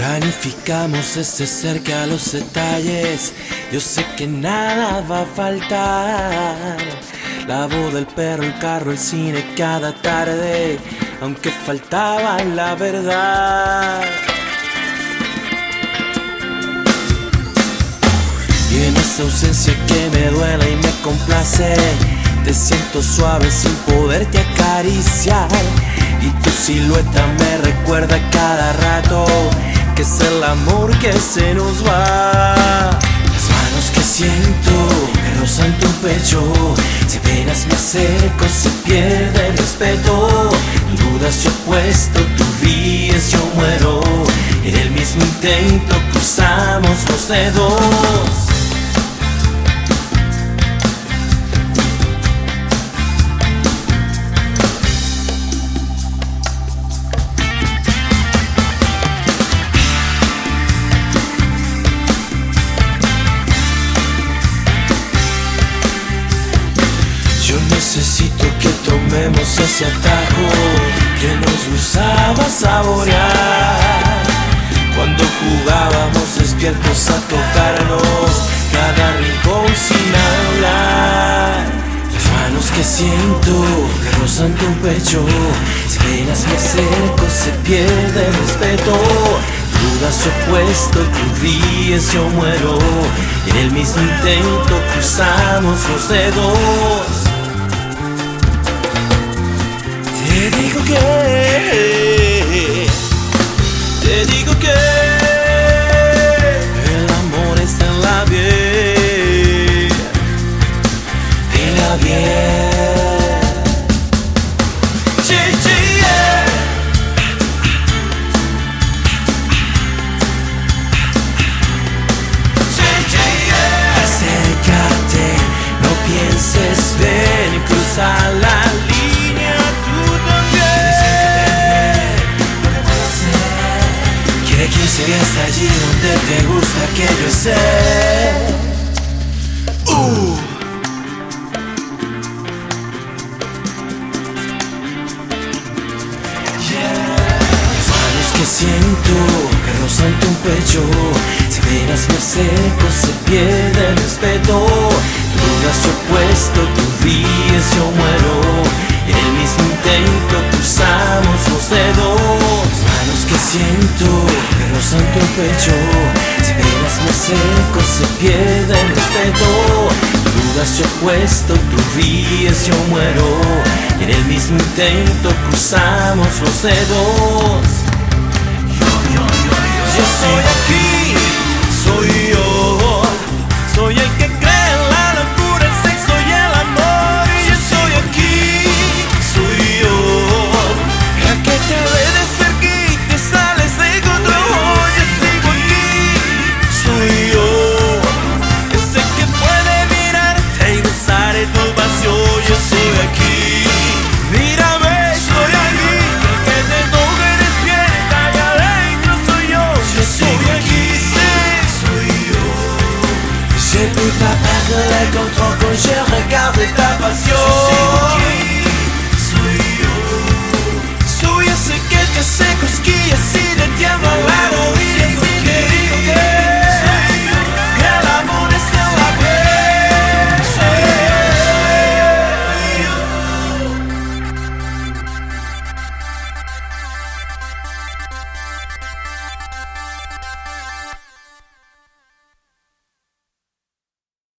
Planificamos desde cerca los detalles. Yo sé que nada va a faltar. La voz del perro, el carro, el cine cada tarde. Aunque faltaba la verdad. Y en esa ausencia que me duele y me complace, te siento suave sin poderte acariciar. Y tu silueta me recuerda cada rato es el amor que se nos va. Las manos que siento que rozan tu pecho, si apenas me acerco se pierde el respeto. Dudas yo puesto, tú ríes, yo muero. En el mismo intento cruzamos los dedos. Tomemos ese atajo que nos gustaba saborear. Cuando jugábamos despiertos a tocarnos cada rincón sin hablar. Las manos que siento que rozan tu pecho, si apenas me acerco se pierde el respeto. Dudas yo puesto, tú ríes, yo muero. En el mismo intento cruzamos los dedos. Que hasta allí donde te gusta que yo esté. Uh. Que siento que rozan tu pecho Si apenas me acerco se pierde el respeto Dudas que rozan tu pecho Si apenas me acerco se pierde el respeto Dudas yo puesto, tú ríes, yo muero Y en el mismo intento cruzamos los dedos Yo soy J'écoute ma personne contre quand je regarde ta passion.